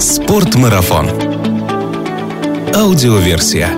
Спортмарафон. Аудиоверсия.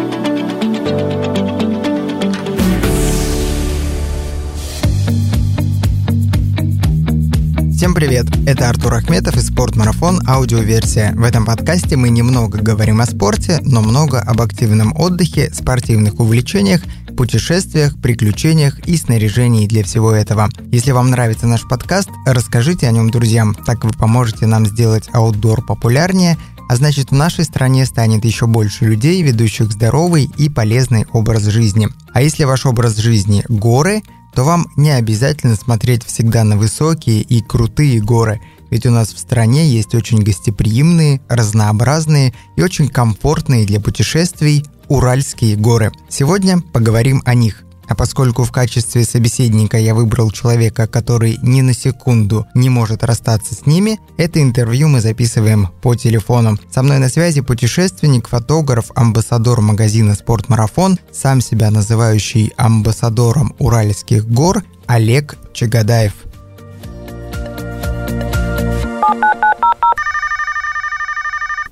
Всем привет! Это Артур Ахметов и Спортмарафон аудиоверсия. В этом подкасте мы немного говорим о спорте, но много об активном отдыхе, спортивных увлечениях, путешествиях, приключениях и снаряжении для всего этого. Если вам нравится наш подкаст, расскажите о нем друзьям, так вы поможете нам сделать аутдор популярнее, а значит в нашей стране станет еще больше людей, ведущих здоровый и полезный образ жизни. А если ваш образ жизни – горы – то вам не обязательно смотреть всегда на высокие и крутые горы, ведь у нас в стране есть очень гостеприимные, разнообразные и очень комфортные для путешествий Уральские горы. Сегодня поговорим о них. А поскольку в качестве собеседника я выбрал человека, который ни на секунду не может расстаться с ними, это интервью мы записываем по телефону. Со мной на связи путешественник, фотограф, амбассадор магазина «Спортмарафон», сам себя называющий амбассадором Уральских гор Олег Чагадаев.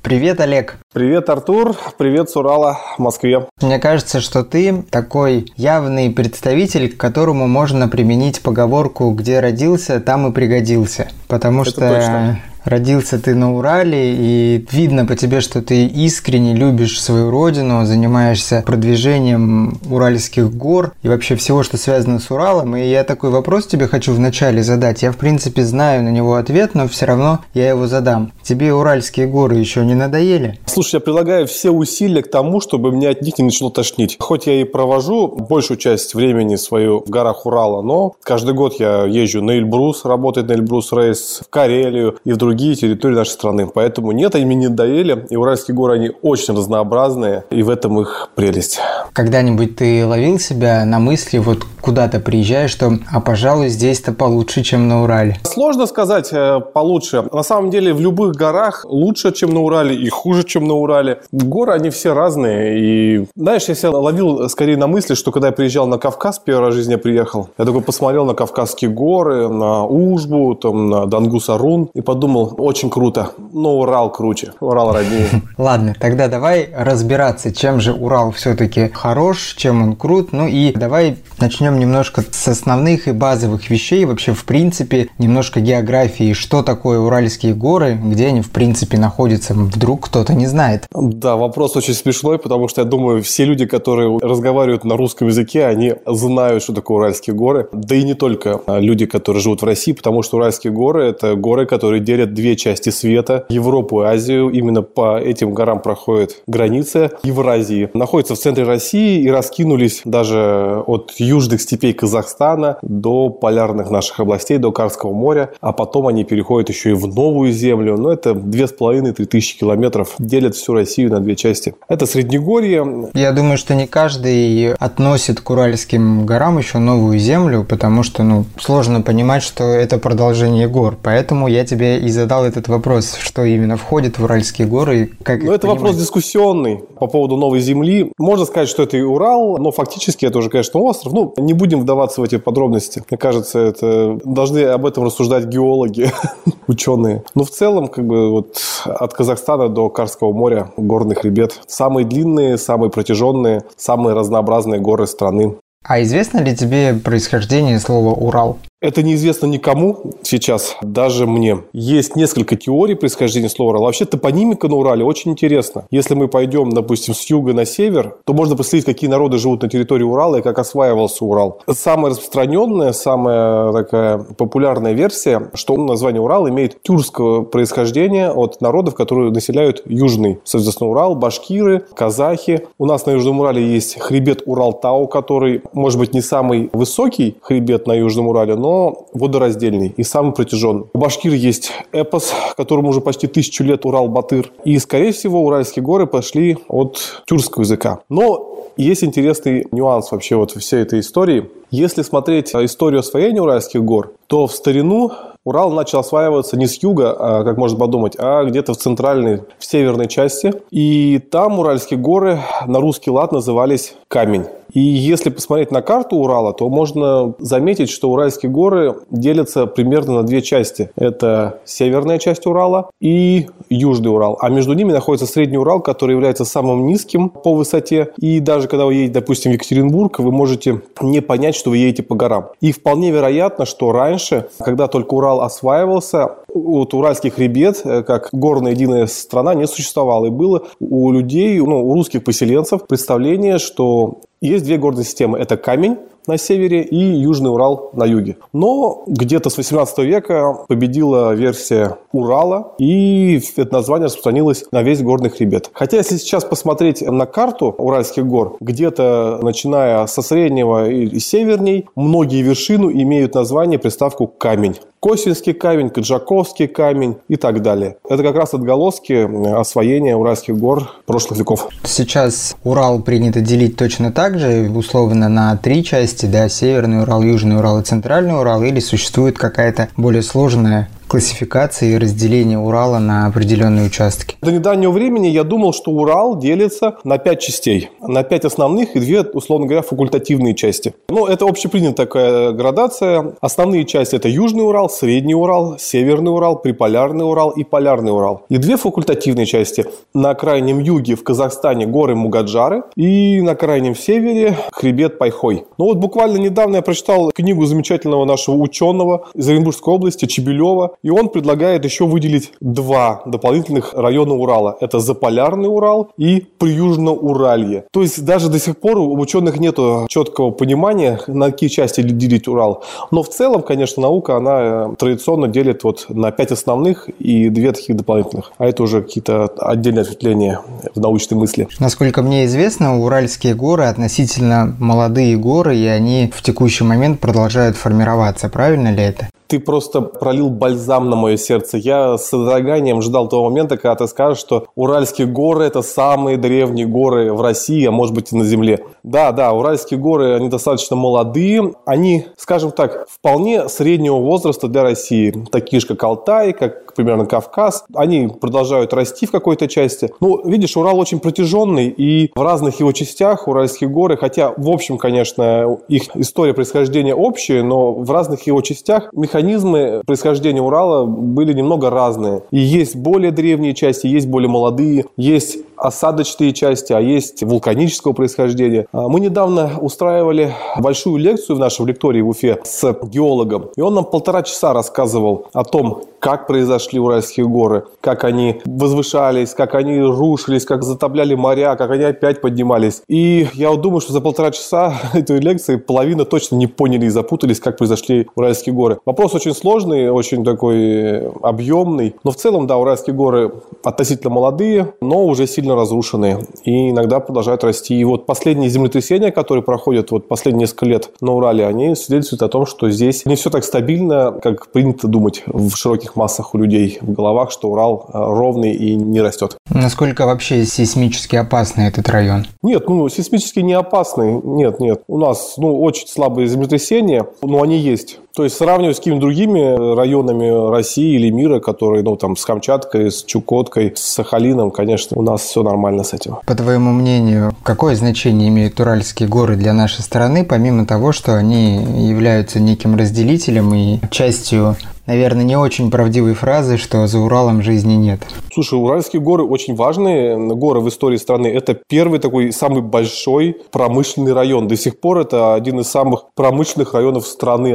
Привет, Олег. Привет, Артур. Привет с Урала, в Москве. Мне кажется, что ты такой явный представитель, к которому можно применить поговорку «где родился, там и пригодился». Потому Это что точно родился ты на Урале, и видно по тебе, что ты искренне любишь свою родину, занимаешься продвижением уральских гор и вообще всего, что связано с Уралом. И я такой вопрос тебе хочу вначале задать. Я, в принципе, знаю на него ответ, но все равно я его задам. Тебе уральские горы еще не надоели? Слушай, я прилагаю все усилия к тому, чтобы мне от них не начало тошнить. Хоть я и провожу большую часть времени свою в горах Урала, но каждый год я езжу на Эльбрус, работает на Эльбрус Рейс, в Карелию и в другие территории нашей страны. Поэтому нет, они мне не доели. И уральские горы, они очень разнообразные, и в этом их прелесть. Когда-нибудь ты ловил себя на мысли, вот куда-то приезжаешь, что, а пожалуй, здесь-то получше, чем на Урале? Сложно сказать э, получше. На самом деле в любых горах лучше, чем на Урале, и хуже, чем на Урале. Горы, они все разные. И, знаешь, я себя ловил скорее на мысли, что когда я приезжал на Кавказ, первый раз в жизни я приехал, я такой посмотрел на Кавказские горы, на Ужбу, там, на Дангус-Арун, и подумал, очень круто. Но Урал круче. Урал роднее. Ладно, тогда давай разбираться, чем же Урал все-таки хорош, чем он крут. Ну и давай начнем немножко с основных и базовых вещей. Вообще, в принципе, немножко географии. Что такое Уральские горы, где они, в принципе, находятся. Вдруг кто-то не знает. Да, вопрос очень смешной, потому что я думаю, все люди, которые разговаривают на русском языке, они знают, что такое Уральские горы. Да и не только люди, которые живут в России, потому что Уральские горы – это горы, которые делят две части света, Европу и Азию. Именно по этим горам проходит граница Евразии. Находятся в центре России и раскинулись даже от южных степей Казахстана до полярных наших областей, до Карского моря. А потом они переходят еще и в новую землю. Но это две с половиной-три тысячи километров. Делят всю Россию на две части. Это Среднегорье. Я думаю, что не каждый относит к Уральским горам еще новую землю, потому что ну, сложно понимать, что это продолжение гор. Поэтому я тебе и задал задал этот вопрос, что именно входит в Уральские горы и как Ну, это понимать? вопрос дискуссионный по поводу Новой Земли. Можно сказать, что это и Урал, но фактически это уже, конечно, остров. Ну, не будем вдаваться в эти подробности. Мне кажется, это должны об этом рассуждать геологи, ученые. Но в целом, как бы вот от Казахстана до Карского моря горный хребет. Самые длинные, самые протяженные, самые разнообразные горы страны. А известно ли тебе происхождение слова «Урал»? Это неизвестно никому сейчас, даже мне. Есть несколько теорий происхождения слова Урал. Вообще топонимика на Урале очень интересна. Если мы пойдем, допустим, с юга на север, то можно посмотреть, какие народы живут на территории Урала и как осваивался Урал. Самая распространенная, самая такая популярная версия, что название Урал имеет тюркского происхождения от народов, которые населяют южный, соответственно, Урал, башкиры, казахи. У нас на Южном Урале есть хребет Уралтау, который, может быть, не самый высокий хребет на Южном Урале, но но водораздельный и самый протяженный. У башкир есть эпос, которому уже почти тысячу лет Урал-Батыр. И, скорее всего, Уральские горы пошли от тюркского языка. Но есть интересный нюанс вообще вот всей этой истории. Если смотреть историю освоения Уральских гор, то в старину Урал начал осваиваться не с юга, а, как можно подумать, а где-то в центральной, в северной части. И там Уральские горы на русский лад назывались Камень. И если посмотреть на карту Урала, то можно заметить, что Уральские горы делятся примерно на две части. Это северная часть Урала и Южный Урал. А между ними находится Средний Урал, который является самым низким по высоте. И даже когда вы едете, допустим, в Екатеринбург, вы можете не понять, что вы едете по горам. И вполне вероятно, что раньше, когда только Урал осваивался, вот уральский хребет, э, как горная единая страна, не существовало. И было у людей, ну, у русских поселенцев представление, что есть две горные системы. Это камень на севере и Южный Урал на юге. Но где-то с 18 века победила версия Урала, и это название распространилось на весь горный хребет. Хотя, если сейчас посмотреть на карту Уральских гор, где-то начиная со среднего и северней, многие вершины имеют название, приставку «камень». Косинский камень, Каджаковский камень и так далее. Это как раз отголоски освоения уральских гор прошлых веков. Сейчас Урал принято делить точно так же, условно на три части, да, Северный Урал, Южный Урал и Центральный Урал, или существует какая-то более сложная классификации и разделения Урала на определенные участки? До недавнего времени я думал, что Урал делится на пять частей. На пять основных и две, условно говоря, факультативные части. Ну, это общепринятая такая градация. Основные части – это Южный Урал, Средний Урал, Северный Урал, Приполярный Урал и Полярный Урал. И две факультативные части. На крайнем юге в Казахстане горы Мугаджары и на крайнем севере хребет Пайхой. Ну вот буквально недавно я прочитал книгу замечательного нашего ученого из Оренбургской области Чебелева и он предлагает еще выделить два дополнительных района Урала. Это Заполярный Урал и Приюжно-Уралье. То есть даже до сих пор у ученых нет четкого понимания, на какие части делить Урал. Но в целом, конечно, наука, она э, традиционно делит вот на пять основных и две таких дополнительных. А это уже какие-то отдельные ответвления в научной мысли. Насколько мне известно, Уральские горы относительно молодые горы, и они в текущий момент продолжают формироваться. Правильно ли это? Ты просто пролил бальзам на мое сердце. Я с содроганием ждал того момента, когда ты скажешь, что Уральские горы – это самые древние горы в России, а может быть и на Земле. Да, да, Уральские горы, они достаточно молодые. Они, скажем так, вполне среднего возраста для России. Такие же, как Алтай, как примерно Кавказ. Они продолжают расти в какой-то части. Ну, видишь, Урал очень протяженный, и в разных его частях Уральские горы, хотя, в общем, конечно, их история происхождения общая, но в разных его частях механизм механизмы происхождения Урала были немного разные. И есть более древние части, есть более молодые, есть осадочные части, а есть вулканического происхождения. А, мы недавно устраивали большую лекцию в нашем лектории в Уфе с геологом, и он нам полтора часа рассказывал о том, как произошли Уральские горы, как они возвышались, как они рушились, как затопляли моря, как они опять поднимались. И я думаю, что за полтора часа этой лекции половина точно не поняли и запутались, как произошли Уральские горы. Вопрос очень сложный, очень такой объемный, но в целом, да, Уральские горы относительно молодые, но уже сильно разрушенные и иногда продолжают расти. И вот последние землетрясения, которые проходят вот последние несколько лет на Урале, они свидетельствуют о том, что здесь не все так стабильно, как принято думать в широких широких массах у людей в головах, что Урал э, ровный и не растет. Насколько вообще сейсмически опасный этот район? Нет, ну, сейсмически не опасный. Нет, нет. У нас, ну, очень слабые землетрясения, но они есть. То есть сравнивать с какими-то другими районами России или мира, которые, ну, там, с Камчаткой, с Чукоткой, с Сахалином, конечно, у нас все нормально с этим. По твоему мнению, какое значение имеют Уральские горы для нашей страны, помимо того, что они являются неким разделителем и частью наверное, не очень правдивой фразы, что за Уралом жизни нет. Слушай, Уральские горы очень важные горы в истории страны. Это первый такой самый большой промышленный район. До сих пор это один из самых промышленных районов страны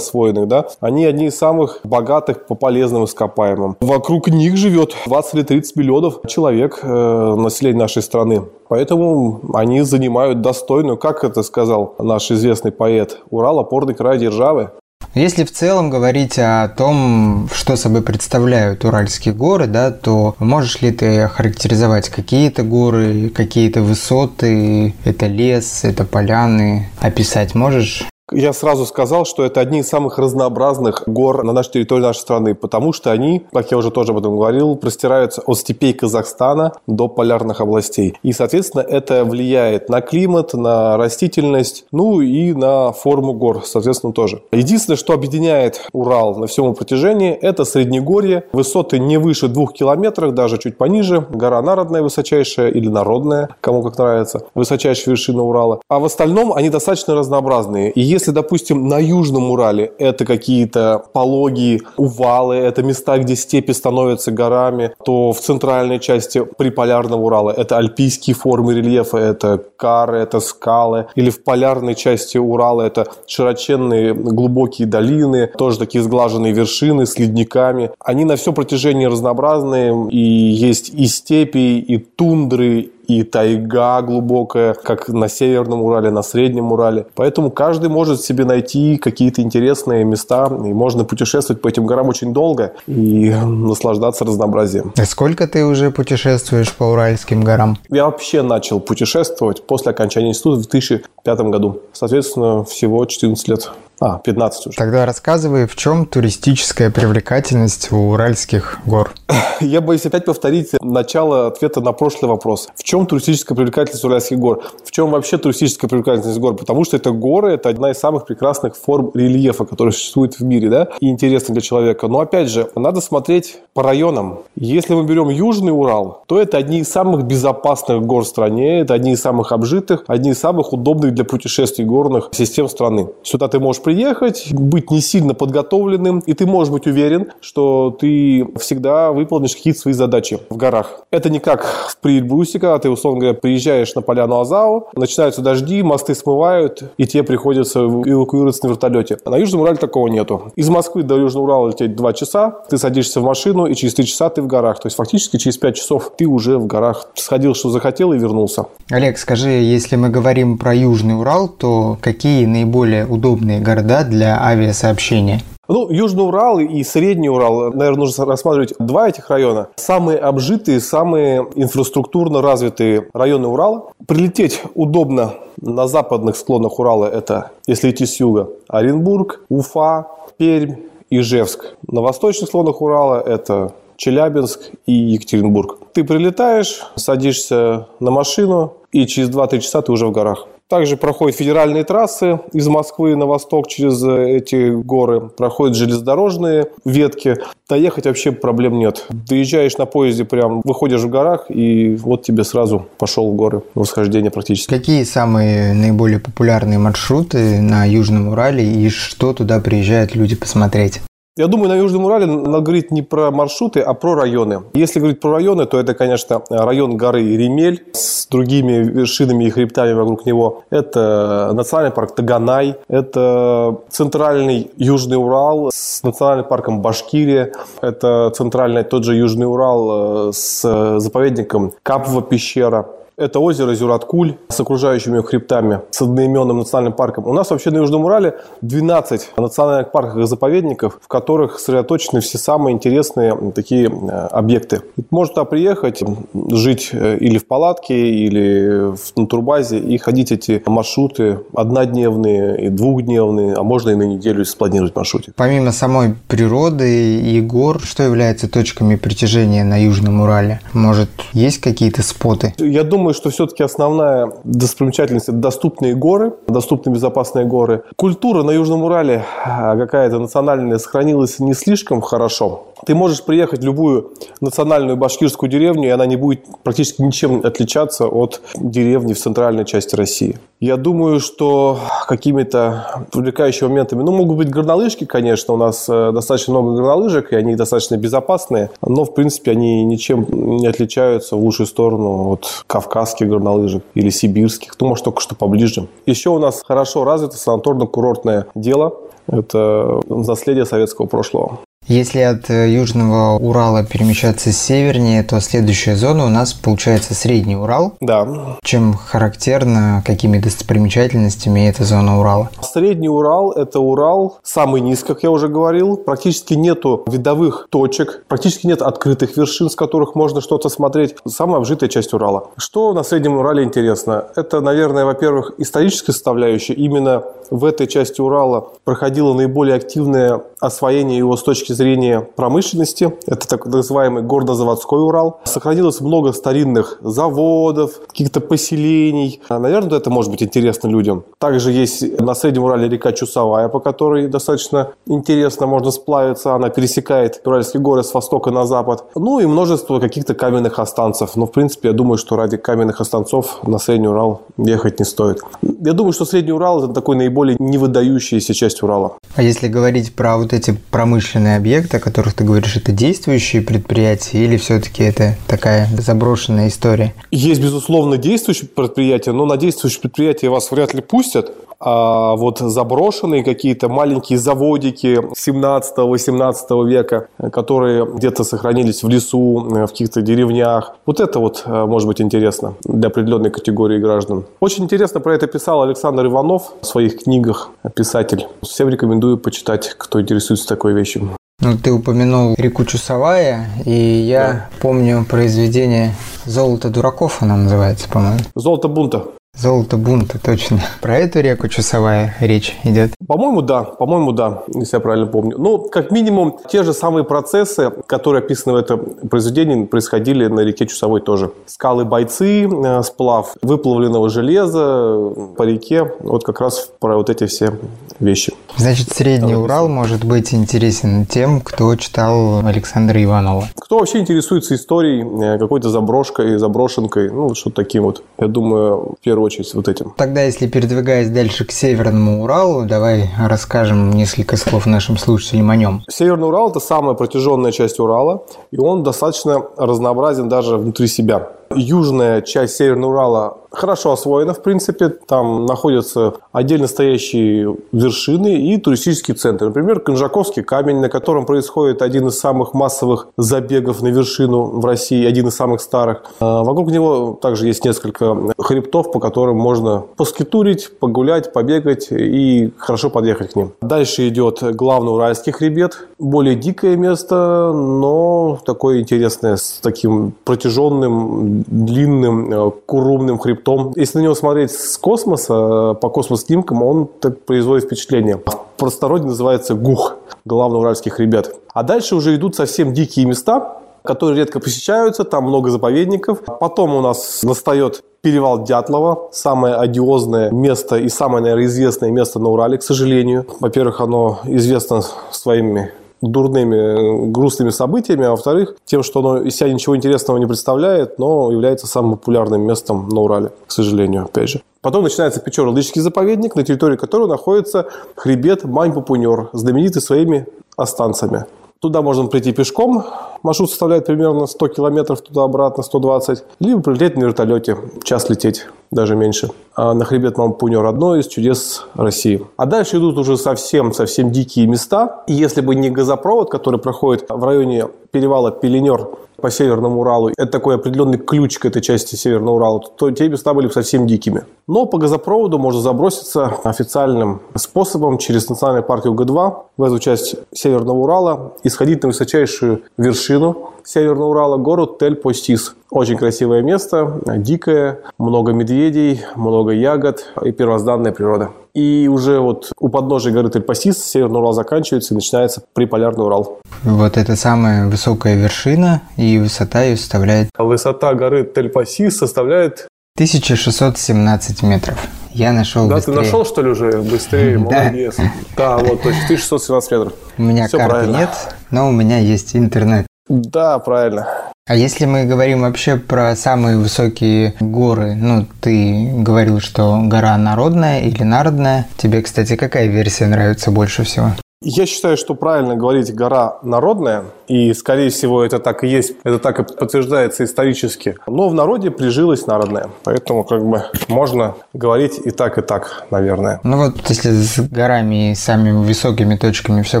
освоенных. Да? Они одни из самых богатых по полезным ископаемым. Вокруг них живет 20 или 30 миллионов человек э, населения нашей страны. Поэтому они занимают достойную, как это сказал наш известный поэт, Урал – опорный край державы. Если в целом говорить о том, что собой представляют Уральские горы, да, то можешь ли ты охарактеризовать какие-то горы, какие-то высоты, это лес, это поляны, описать можешь? Я сразу сказал, что это одни из самых разнообразных гор на нашей территории нашей страны, потому что они, как я уже тоже об этом говорил, простираются от степей Казахстана до полярных областей. И, соответственно, это влияет на климат, на растительность, ну и на форму гор, соответственно, тоже. Единственное, что объединяет Урал на всем протяжении, это Среднегорье. Высоты не выше двух километров, даже чуть пониже. Гора народная высочайшая или народная, кому как нравится. Высочайшая вершина Урала. А в остальном они достаточно разнообразные. И если, допустим, на Южном Урале это какие-то пологие увалы, это места, где степи становятся горами, то в центральной части приполярного Урала это альпийские формы рельефа, это кары, это скалы. Или в полярной части Урала это широченные глубокие долины, тоже такие сглаженные вершины с ледниками. Они на все протяжении разнообразные, и есть и степи, и тундры, и тайга глубокая, как на Северном Урале, на Среднем Урале. Поэтому каждый может себе найти какие-то интересные места, и можно путешествовать по этим горам очень долго и наслаждаться разнообразием. И сколько ты уже путешествуешь по Уральским горам? Я вообще начал путешествовать после окончания института в 2005 году. Соответственно, всего 14 лет. А, 15 уже. Тогда рассказывай, в чем туристическая привлекательность у Уральских гор? Я боюсь опять повторить начало ответа на прошлый вопрос. В чем туристическая привлекательность Уральских гор? В чем вообще туристическая привлекательность гор? Потому что это горы, это одна из самых прекрасных форм рельефа, которые существует в мире, да, и интересны для человека. Но опять же, надо смотреть по районам. Если мы берем Южный Урал, то это одни из самых безопасных гор в стране, это одни из самых обжитых, одни из самых удобных для путешествий горных систем страны. Сюда ты можешь приехать, быть не сильно подготовленным, и ты можешь быть уверен, что ты всегда выполнишь какие-то свои задачи в горах. Это не как в Приэльбрусе, когда ты, условно говоря, приезжаешь на поляну Азау, начинаются дожди, мосты смывают, и тебе приходится эвакуироваться на вертолете. А на Южном Урале такого нету. Из Москвы до Южного Урала лететь 2 часа, ты садишься в машину, и через 3 часа ты в горах. То есть фактически через 5 часов ты уже в горах сходил, что захотел, и вернулся. Олег, скажи, если мы говорим про Южный Урал, то какие наиболее удобные города города для авиасообщения? Ну, Южный Урал и Средний Урал, наверное, нужно рассматривать два этих района. Самые обжитые, самые инфраструктурно развитые районы Урала. Прилететь удобно на западных склонах Урала, это, если идти с юга, Оренбург, Уфа, Пермь, Ижевск. На восточных склонах Урала это Челябинск и Екатеринбург. Ты прилетаешь, садишься на машину, и через 2-3 часа ты уже в горах. Также проходят федеральные трассы из Москвы на восток через э, эти горы. Проходят железнодорожные ветки. Доехать вообще проблем нет. Доезжаешь на поезде, прям выходишь в горах, и вот тебе сразу пошел в горы. Восхождение практически. Какие самые наиболее популярные маршруты на Южном Урале и что туда приезжают люди посмотреть? Я думаю, на Южном Урале надо говорить не про маршруты, а про районы. Если говорить про районы, то это, конечно, район горы Ремель с другими вершинами и хребтами вокруг него. Это национальный парк Таганай, это центральный Южный Урал с национальным парком Башкирия, это центральный тот же Южный Урал э, с заповедником Капва пещера. Это озеро Зюраткуль с окружающими хребтами, с одноименным национальным парком. У нас вообще на Южном Урале 12 национальных парков и заповедников, в которых сосредоточены все самые интересные такие э, объекты. Можно туда приехать, жить э, или в палатке, или на турбазе и ходить эти маршруты однодневные и двухдневные, а можно и на неделю спланировать маршруте. Помимо самой природы и гор, что является точками притяжения на Южном Урале? Может, есть какие-то споты? Я думаю, думаю, что все-таки основная достопримечательность – это доступные горы, доступные безопасные горы. Культура на Южном Урале а, какая-то национальная сохранилась не слишком хорошо. Ты можешь приехать в любую национальную башкирскую деревню, и она не будет практически ничем отличаться от деревни в центральной части России. Я думаю, что какими-то привлекающими моментами, ну, могут быть горнолыжки, конечно, у нас э, достаточно много горнолыжек, и они достаточно безопасные, но, в принципе, они ничем не отличаются в лучшую сторону от кавказских горнолыжек или сибирских, ну, может, только что поближе. Еще у нас хорошо развито санаторно-курортное дело, это наследие советского прошлого. Если от э, Южного Урала перемещаться севернее, то следующая зона у нас получается Средний Урал. Да. Чем характерно, какими достопримечательностями эта зона Урала? Средний Урал – это Урал самый низ, как я уже говорил. Практически нету видовых точек, практически нет открытых вершин, с которых можно что-то смотреть. Самая обжитая часть Урала. Что на Среднем Урале интересно? Это, наверное, во-первых, историческая составляющая. Именно в этой части Урала проходило наиболее активное освоение его с точки зрения промышленности. Это так называемый горнозаводской Урал. Сохранилось много старинных заводов, каких-то поселений. Наверное, это может быть интересно людям. Также есть на Среднем Урале река Чусовая, по которой достаточно интересно можно сплавиться. Она пересекает Уральские горы с востока на запад. Ну и множество каких-то каменных останцев. Но, в принципе, я думаю, что ради каменных останцов на Средний Урал ехать не стоит. Я думаю, что Средний Урал – это такой наиболее невыдающаяся часть Урала. А если говорить про вот эти промышленные объекты, о которых ты говоришь, это действующие предприятия или все-таки это такая заброшенная история? Есть, безусловно, действующие предприятия, но на действующие предприятия вас вряд ли пустят. А вот заброшенные какие-то маленькие заводики 17-18 века, которые где-то сохранились в лесу, э, в каких-то деревнях. Вот это вот э, может быть интересно для определенной категории граждан. Очень интересно про это писал Александр Иванов в своих книгах, писатель. Всем рекомендую почитать, кто интересуется такой вещью. Ну, ты упомянул реку Чусовая, и я да. помню произведение «Золото дураков» она называется, по-моему. «Золото бунта». Золото бунта, точно. Про эту реку Часовая речь идет? По-моему, да. По-моему, да, если я правильно помню. Ну, как минимум, те же самые процессы, которые описаны в этом произведении, происходили на реке Чусовой тоже. Скалы бойцы, э, сплав выплавленного железа по реке. Вот как раз про вот эти все вещи. Значит, Средний Урал может быть интересен тем, кто читал Александра Иванова. Кто вообще интересуется историей, э, какой-то заброшкой, заброшенкой, ну, что-то таким вот. Я думаю, в первую очередь вот этим. Тогда, если передвигаясь дальше к Северному Уралу, давай расскажем несколько слов нашим слушателям о нем. Северный Урал – это самая протяженная часть Урала, и он достаточно разнообразен даже внутри себя. Южная часть Северного Урала хорошо освоена, в принципе. Там находятся отдельно стоящие вершины и туристические центры. Например, Конжаковский камень, на котором происходит один из самых массовых забегов на вершину в России, один из самых старых. А вокруг него также есть несколько хребтов, по которым можно поскитурить, погулять, побегать и хорошо подъехать к ним. Дальше идет главный Уральский хребет. Более дикое место, но такое интересное, с таким протяженным, длинным, э, курумным хребтом. Если на него смотреть с космоса, э, по космос-снимкам, он так производит впечатление. В простороде называется ГУХ, главный Уральский хребет. А дальше уже идут совсем дикие места, которые редко посещаются, там много заповедников. Потом у нас настает перевал Дятлова, самое одиозное место и самое, наверное, известное место на Урале, к сожалению. Во-первых, оно известно своими дурными, грустными событиями, а во-вторых, тем, что оно из себя ничего интересного не представляет, но является самым популярным местом на Урале, к сожалению, опять же. Потом начинается Печоро-Лычский заповедник, на территории которого находится хребет Мань-Пупунер, знаменитый своими останцами. Туда можно прийти пешком, маршрут составляет примерно 100 километров туда-обратно, 120, либо прилететь на вертолете, час лететь, даже меньше. А на хребет Мампунер одно из чудес России. А дальше идут уже совсем-совсем дикие места. И если бы не газопровод, который проходит в районе перевала Пеленер по Северному Уралу, это такой определенный ключ к этой части Северного Урала, то те места были бы совсем дикими. Но по газопроводу можно заброситься официальным способом через национальный парк Юга-2 в эту часть Северного Урала и сходить на высочайшую вершину Северного Урала, город Тель-Постис. Очень красивое место, дикое, много медведей, много ягод и первозданная природа. И уже вот у подножия горы Тель-Пасис Северный Урал заканчивается и начинается приполярный Урал. Вот это самая высокая вершина, и высота ее составляет... Высота горы Тель-Пасис составляет... 1617 метров. Я нашел Да, быстрее. ты нашел, что ли, уже быстрее? Молодец. Да, вот, точно, 1617 метров. У меня Все карты правильно. нет, но у меня есть интернет. Да, правильно. А если мы говорим вообще про самые высокие горы, ну, ты говорил, что гора народная или народная. Тебе, кстати, какая версия нравится больше всего? Я считаю, что правильно говорить гора народная, и, скорее всего, это так и есть, это так и подтверждается исторически. Но в народе прижилась народная, поэтому как бы можно говорить и так, и так, наверное. Ну вот, если с горами и самыми высокими точками все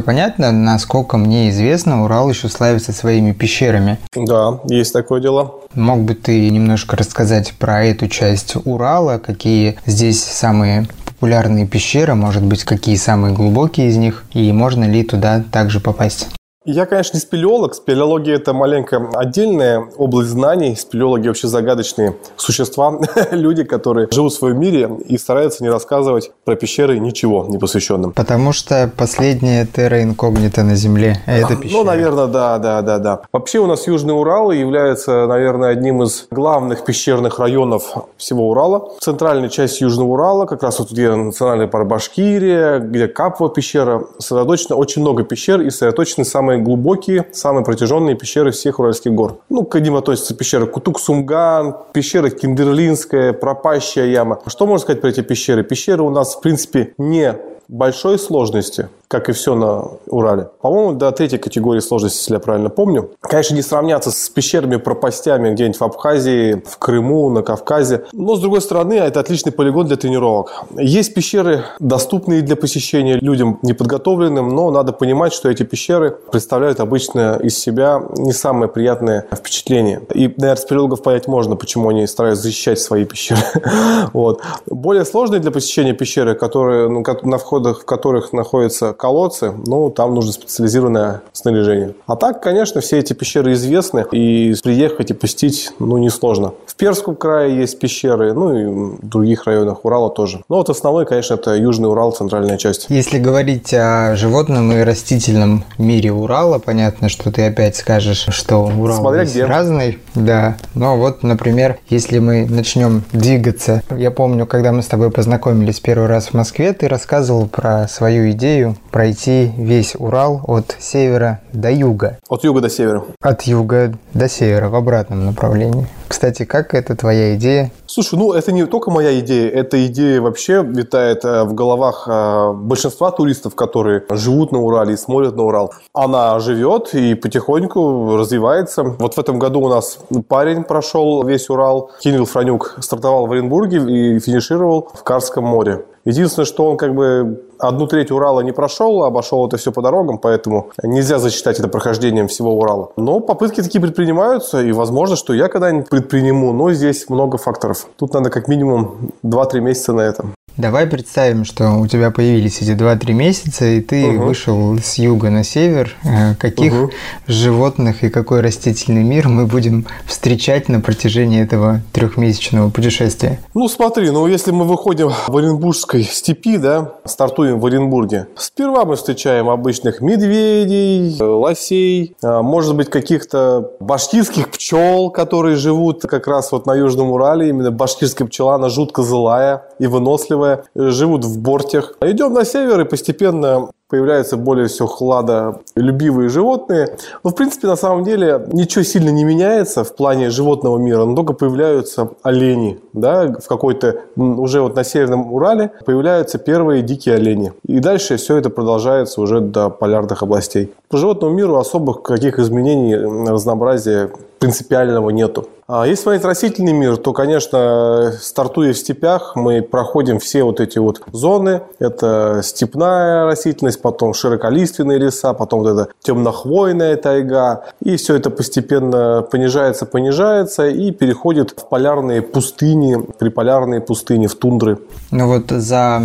понятно, насколько мне известно, Урал еще славится своими пещерами. Да, есть такое дело. Мог бы ты немножко рассказать про эту часть Урала, какие здесь самые популярные пещеры, может быть, какие самые глубокие из них, и можно ли туда также попасть? Я, конечно, не спелеолог. Спелеология – это маленько отдельная область знаний. Спелеологи вообще загадочные существа, люди, которые живут в своем мире и стараются не рассказывать про пещеры ничего не посвященным. Потому что последняя терра инкогнита на Земле – это пещера. Ну, наверное, да, да, да, да. Вообще у нас Южный Урал является, наверное, одним из главных пещерных районов всего Урала. Центральная часть Южного Урала, как раз вот где национальный парк Башкирия, где Капова пещера, сосредоточено очень много пещер и сосредоточены самые самые глубокие, самые протяженные пещеры всех Уральских гор. Ну, к ним относятся пещеры Кутук-Сумган, пещера Киндерлинская, Пропащая яма. Что можно сказать про эти пещеры? Пещеры у нас, в принципе, не большой сложности как и все на Урале. По-моему, до третьей категории сложности, если я правильно помню. Конечно, не сравняться с пещерами, пропастями где-нибудь в Абхазии, в Крыму, на Кавказе. Но, с другой стороны, это отличный полигон для тренировок. Есть пещеры, доступные для посещения людям неподготовленным, но надо понимать, что эти пещеры представляют обычно из себя не самое приятное впечатление. И, наверное, спелеологов понять можно, почему они стараются защищать свои пещеры. вот. Более сложные для посещения пещеры, которые, ну, на входах в которых находятся колодцы, ну, там нужно специализированное снаряжение. А так, конечно, все эти пещеры известны, и приехать и посетить, ну, несложно. В Перском крае есть пещеры, ну, и в других районах Урала тоже. Но вот основной, конечно, это Южный Урал, центральная часть. Если говорить о животном и растительном мире Урала, понятно, что ты опять скажешь, что Урал Смотря где. разный. Да. Но вот, например, если мы начнем двигаться, я помню, когда мы с тобой познакомились первый раз в Москве, ты рассказывал про свою идею пройти весь Урал от севера до юга. От юга до севера. От юга до севера, в обратном направлении. Кстати, как это твоя идея? Слушай, ну это не только моя идея, эта идея вообще витает э, в головах э, большинства туристов, которые живут на Урале и смотрят на Урал. Она живет и потихоньку развивается. Вот в этом году у нас парень прошел весь Урал. Кирилл Франюк стартовал в Оренбурге и финишировал в Карском море. Единственное, что он как бы одну треть Урала не прошел, обошел это все по дорогам, поэтому нельзя засчитать это прохождением всего Урала. Но попытки такие предпринимаются, и возможно, что я когда-нибудь предприму, но здесь много факторов. Тут надо как минимум 2-3 месяца на этом. Давай представим, что у тебя появились эти 2-3 месяца, и ты угу. вышел с юга на север. Э, каких угу. животных и какой растительный мир мы будем встречать на протяжении этого трехмесячного путешествия? Ну, смотри, ну если мы выходим в Оренбургской степи, да, стартуем в Оренбурге, сперва мы встречаем обычных медведей, лосей, а, может быть, каких-то башкирских пчел, которые живут как раз вот на Южном Урале. Именно башкирская пчела, она жутко злая и выносливая живут в бортях. Идем на север и постепенно появляются более все хладолюбивые животные. Но, в принципе, на самом деле ничего сильно не меняется в плане животного мира, но только появляются олени. Да, в какой-то, уже вот на Северном Урале появляются первые дикие олени. И дальше все это продолжается уже до полярных областей. По животному миру особых каких изменений, разнообразия принципиального нету. А если смотреть растительный мир, то, конечно, стартуя в степях, мы проходим все вот эти вот зоны. Это степная растительность, потом широколиственные леса, потом вот эта темнохвойная тайга. И все это постепенно понижается, понижается и переходит в полярные пустыни, приполярные пустыни, в тундры. Ну вот за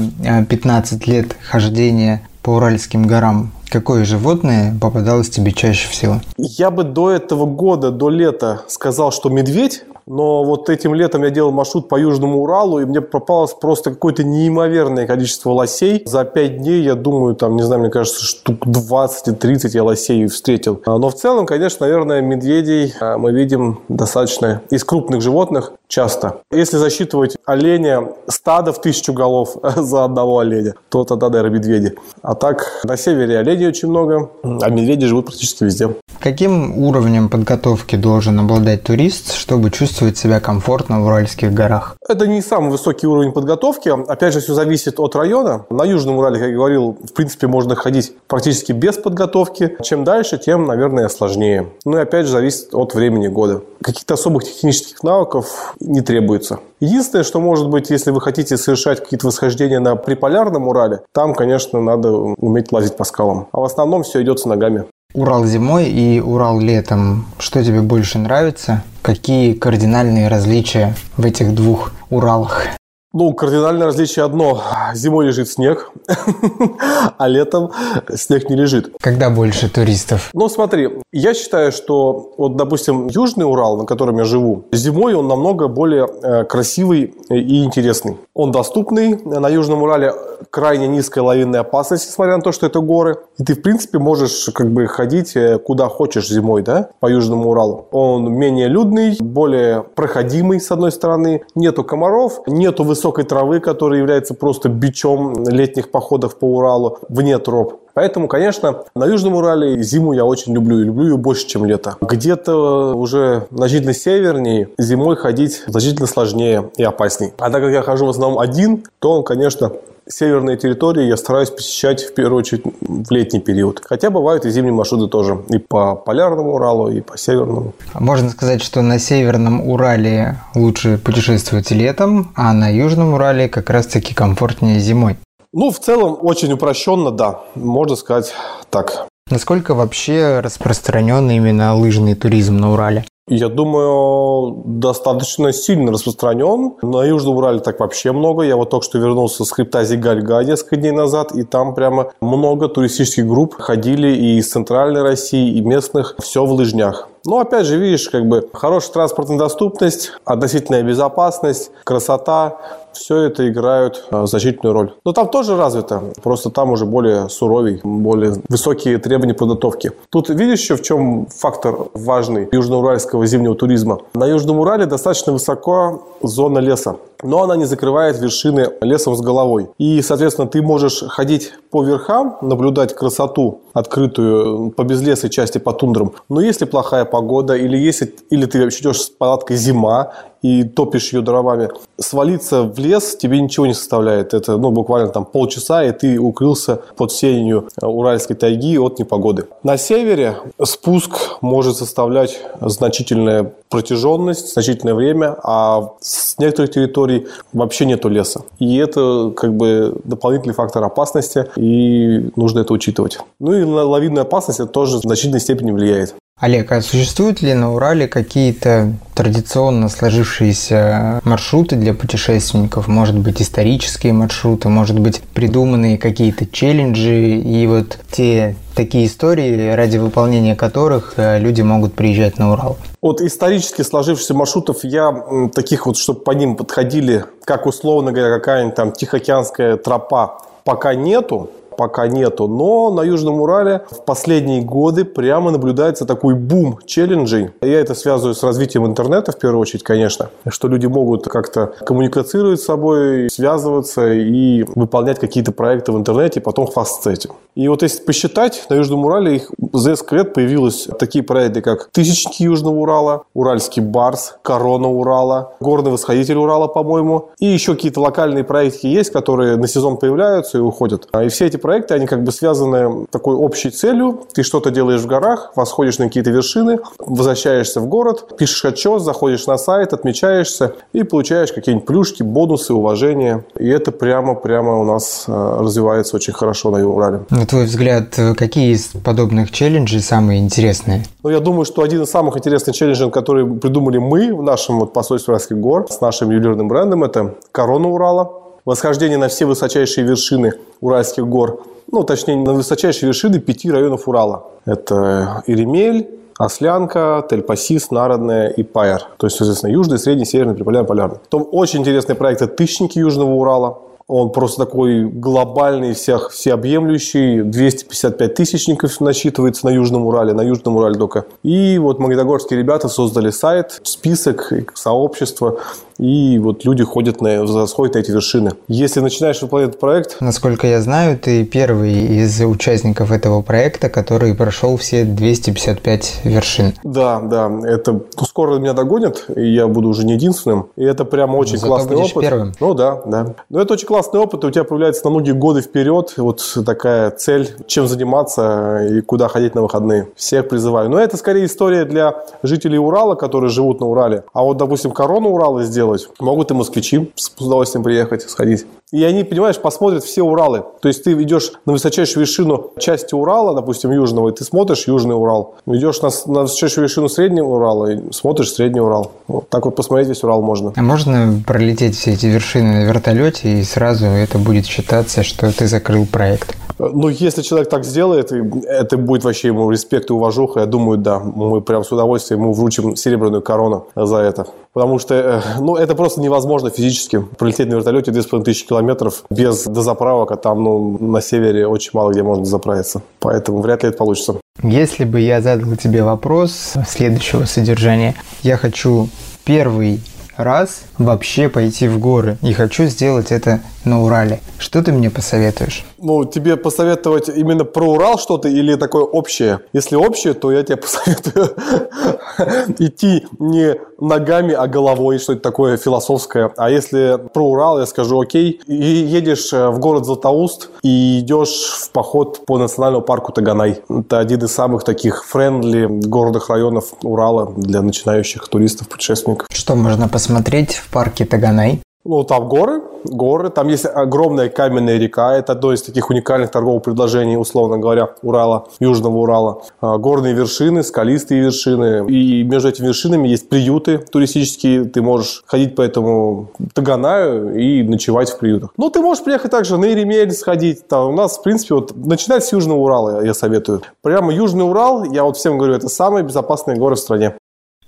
15 э, лет хождения по Уральским горам Какое животное попадалось тебе чаще всего? Я бы до этого года, до лета сказал, что медведь. Но вот этим летом я делал маршрут по Южному Уралу, и мне попалось просто какое-то неимоверное количество лосей. За пять дней, я думаю, там, не знаю, мне кажется, штук 20-30 я лосей встретил. Но в целом, конечно, наверное, медведей а, мы видим достаточно из крупных животных часто. Если засчитывать оленя, стадо в тысячу голов за одного оленя, то тогда, наверное, медведи. А так, на севере оленей очень много, а медведи живут практически везде. Каким уровнем подготовки должен обладать турист, чтобы чувствовать себя комфортно в Уральских горах? Это не самый высокий уровень подготовки. Опять же, все зависит от района. На Южном Урале, как я говорил, в принципе, можно ходить практически без подготовки. Чем дальше, тем, наверное, сложнее. Ну и опять же, зависит от времени года. Каких-то особых технических навыков не требуется. Единственное, что может быть, если вы хотите совершать какие-то восхождения на приполярном Урале, там, конечно, надо уметь лазить по скалам. А в основном все идет с ногами. Урал зимой и Урал летом. Что тебе больше нравится? Какие кардинальные различия в этих двух Уралах? Ну, кардинальное различие одно. Зимой лежит снег, а летом снег не лежит. Когда больше туристов? Ну, смотри, я считаю, что вот, допустим, Южный Урал, на котором я живу, зимой он намного более э, красивый и интересный. Он доступный. На Южном Урале крайне низкая лавинная опасность, несмотря на то, что это горы. И ты, в принципе, можешь как бы ходить э, куда хочешь зимой, да, по Южному Уралу. Он менее людный, более проходимый, с одной стороны. Нету комаров, нету высоких высокой травы, которая является просто бичом летних походов по Уралу вне троп. Поэтому, конечно, на Южном Урале зиму я очень люблю. И люблю ее больше, чем лето. Где-то уже значительно севернее зимой ходить значительно сложнее и опасней. А так как я хожу в основном один, то, конечно, северные территории я стараюсь посещать в первую очередь в летний период. Хотя бывают и зимние маршруты тоже. И по полярному Уралу, и по северному. Можно сказать, что на северном Урале лучше путешествовать летом, а на южном Урале как раз-таки комфортнее зимой. Ну, в целом, очень упрощенно, да. Можно сказать так. Насколько вообще распространен именно лыжный туризм на Урале? Я думаю, достаточно сильно распространен. На Южном Урале так вообще много. Я вот только что вернулся с хребта Зигальга несколько дней назад, и там прямо много туристических групп ходили и из центральной России, и местных. Все в лыжнях. Но опять же, видишь, как бы хорошая транспортная доступность, относительная безопасность, красота, все это играют а, значительную роль. Но там тоже развито, просто там уже более суровый, более высокие требования подготовки. Тут видишь еще в чем фактор важный южноуральского зимнего туризма? На Южном Урале достаточно высоко зона леса но она не закрывает вершины лесом с головой. И, соответственно, ты можешь ходить по верхам, наблюдать красоту открытую по безлесой части по тундрам. Но если плохая погода, или если или ты вообще идешь с палаткой зима, и топишь ее дровами, свалиться в лес тебе ничего не составляет. Это ну, буквально там полчаса, и ты укрылся под сенью Уральской тайги от непогоды. На севере спуск может составлять значительную протяженность, значительное время, а с некоторых территорий вообще нету леса. И это как бы дополнительный фактор опасности, и нужно это учитывать. Ну и лавинная опасность это тоже в значительной степени влияет. Олег, а существуют ли на Урале какие-то традиционно сложившиеся маршруты для путешественников? Может быть, исторические маршруты, может быть, придуманные какие-то челленджи и вот те такие истории, ради выполнения которых э, люди могут приезжать на Урал? Вот исторически сложившихся маршрутов я таких вот, чтобы по ним подходили, как условно говоря, какая-нибудь там Тихоокеанская тропа, пока нету пока нету. Но на Южном Урале в последние годы прямо наблюдается такой бум челленджей. Я это связываю с развитием интернета в первую очередь, конечно, что люди могут как-то коммуницировать с собой, связываться и выполнять какие-то проекты в интернете, и потом хвастаться этим. И вот если посчитать, на Южном Урале их за несколько лет появились такие проекты, как Тысячники Южного Урала, Уральский Барс, Корона Урала, Горный Восходитель Урала, по-моему. И еще какие-то локальные проекты есть, которые на сезон появляются и уходят. И все эти проекты, они как бы связаны такой общей целью. Ты что-то делаешь в горах, восходишь на какие-то вершины, возвращаешься в город, пишешь отчет, заходишь на сайт, отмечаешься и получаешь какие-нибудь плюшки, бонусы, уважения. И это прямо-прямо у нас э, развивается очень хорошо на Урале. На твой взгляд, какие из подобных челленджей самые интересные? Ну, я думаю, что один из самых интересных челленджей, который придумали мы в нашем вот посольстве Уральских гор с нашим ювелирным брендом, это корона Урала. Восхождение на все высочайшие вершины Уральских гор. Ну, точнее, на высочайшие вершины пяти районов Урала. Это Иремель, Ослянка, Тель-Пасис, Народная и Пайер. То есть, соответственно, южный, средний, северный, приполярный, полярный. Потом очень интересный проект – это «Тысячники Южного Урала». Он просто такой глобальный, всех, всеобъемлющий. 255 тысячников насчитывается на Южном Урале, на Южном Урале только. И вот магнитогорские ребята создали сайт, список, сообщество, и вот люди ходят на, сходят на эти вершины. Если начинаешь выполнять этот проект... Насколько я знаю, ты первый из участников этого проекта, который прошел все 255 вершин. Да, да, это ну, скоро меня догонят, и я буду уже не единственным. И это прям очень Зато классный опыт. первым. Ну да, да. Но это очень классный опыт, и у тебя появляется на многие годы вперед вот такая цель, чем заниматься и куда ходить на выходные. Всех призываю. Но это скорее история для жителей Урала, которые живут на Урале. А вот, допустим, корону Урала сделать, могут и москвичи с удовольствием приехать, сходить. И они, понимаешь, посмотрят все Уралы. То есть ты идешь на высочайшую вершину части Урала, допустим, южного, и ты смотришь Южный Урал. Идешь на, на высочайшую вершину Среднего Урала и смотришь Средний Урал. Вот так вот посмотреть весь Урал можно. А можно пролететь все эти вершины на вертолете, и сразу это будет считаться, что ты закрыл проект? Ну, если человек так сделает, это будет вообще ему респект и уважуха, я думаю, да, мы прям с удовольствием ему вручим серебряную корону за это. Потому что, э, ну, это просто невозможно физически. Пролететь на вертолете 2500 километров без дозаправок, а там, ну, на севере очень мало где можно заправиться. Поэтому вряд ли это получится. Если бы я задал тебе вопрос следующего содержания, я хочу первый раз вообще пойти в горы и хочу сделать это на Урале. Что ты мне посоветуешь? Ну, тебе посоветовать именно про Урал что-то или такое общее? Если общее, то я тебе посоветую идти не ногами, а головой, что-то такое философское. А если про Урал, я скажу, окей, и едешь э, в город Златоуст и идешь в поход по национальному парку Таганай. Это один из самых таких friendly городных районов Урала для начинающих туристов, путешественников. Что можно посмотреть в парке Таганай? Ну, там горы, горы, там есть огромная каменная река, это одно из таких уникальных торговых предложений, условно говоря, Урала, Южного Урала. А, горные вершины, скалистые вершины, и между этими вершинами есть приюты туристические, ты можешь ходить по этому Таганаю и ночевать в приютах. Ну, ты можешь приехать также на Иремель сходить, там у нас, в принципе, вот начинать с Южного Урала, я советую. Прямо Южный Урал, я вот всем говорю, это самые безопасные горы в стране.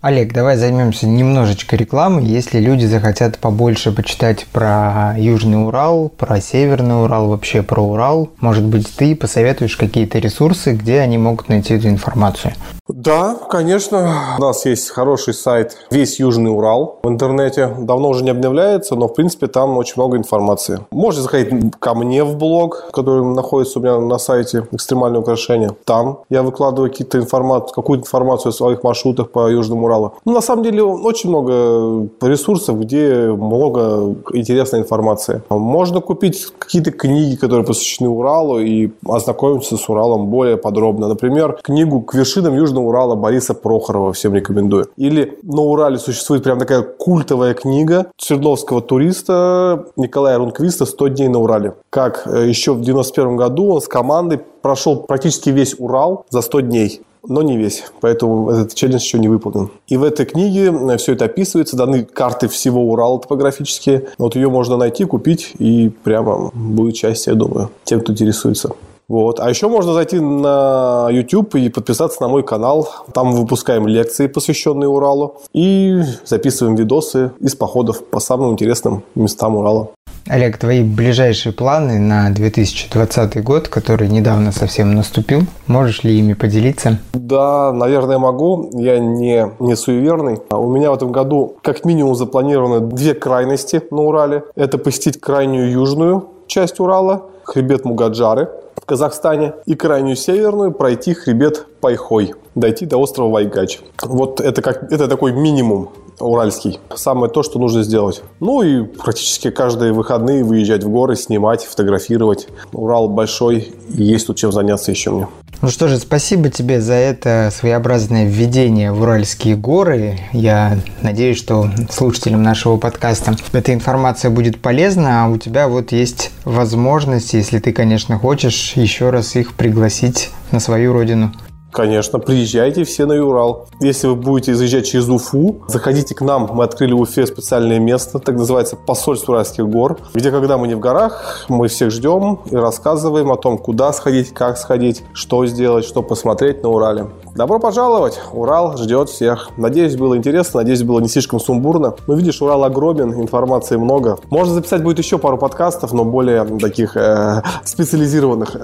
Олег, давай займемся немножечко рекламой. Если люди захотят побольше почитать про Южный Урал, про Северный Урал, вообще про Урал, может быть, ты посоветуешь какие-то ресурсы, где они могут найти эту информацию? Да, конечно. У нас есть хороший сайт «Весь Южный Урал» в интернете. Давно уже не обновляется, но, в принципе, там очень много информации. Можете заходить ко мне в блог, который находится у меня на сайте «Экстремальные украшения». Там я выкладываю какие-то информацию, какую-то информацию о своих маршрутах по Южному Уралу. Ну, на самом деле, очень много ресурсов, где много интересной информации. Можно купить какие-то книги, которые посвящены Уралу, и ознакомиться с Уралом более подробно. Например, книгу «К вершинам Южного Южного Урала Бориса Прохорова, всем рекомендую. Или на Урале существует прям такая культовая книга Свердловского туриста Николая Рунквиста «100 дней на Урале». Как э, еще в 91 году он с командой прошел практически весь Урал за 100 дней но не весь, поэтому этот челлендж еще не выполнен. И в этой книге э, все это описывается, даны карты всего Урала топографические. Вот ее можно найти, купить, и прямо будет счастье, я думаю, тем, кто интересуется. Вот. А еще можно зайти на YouTube и подписаться на мой канал. Там выпускаем лекции, посвященные Уралу, и записываем видосы из походов по самым интересным местам Урала. Олег, твои ближайшие планы на 2020 год, который недавно совсем наступил, можешь ли ими поделиться? Да, наверное, могу. Я не, не суеверный. У меня в этом году как минимум запланированы две крайности на Урале. Это посетить крайнюю южную часть Урала, хребет Мугаджары – в Казахстане и крайнюю северную пройти хребет Пайхой, дойти до острова Вайгач. Вот это, как, это такой минимум уральский. Самое то, что нужно сделать. Ну и практически каждые выходные выезжать в горы, снимать, фотографировать. Урал большой, есть тут чем заняться еще мне. Ну что же, спасибо тебе за это своеобразное введение в Уральские горы. Я надеюсь, что слушателям нашего подкаста эта информация будет полезна, а у тебя вот есть возможность, если ты, конечно, хочешь, еще раз их пригласить на свою родину. Конечно, приезжайте все на Юрал. Если вы будете заезжать через Уфу, заходите к нам. Мы открыли в Уфе специальное место, так называется посольство Уральских гор, где, когда мы не в горах, мы всех ждем и рассказываем о том, куда сходить, как сходить, что сделать, что посмотреть на Урале. Добро пожаловать! Урал ждет всех. Надеюсь, было интересно, надеюсь, было не слишком сумбурно. Ну, видишь, Урал огромен, информации много. Можно записать будет еще пару подкастов, но более таких э, специализированных.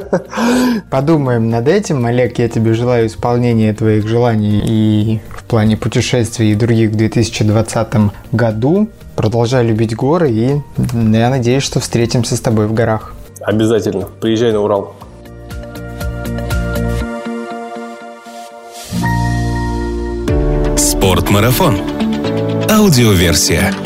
Подумаем над этим. Олег, я тебе желаю исполнения твоих желаний и в плане путешествий и других в 2020 году. Продолжай любить горы и я надеюсь, что встретимся с тобой в горах. Обязательно. Приезжай на Урал. Спортмарафон. Аудиоверсия.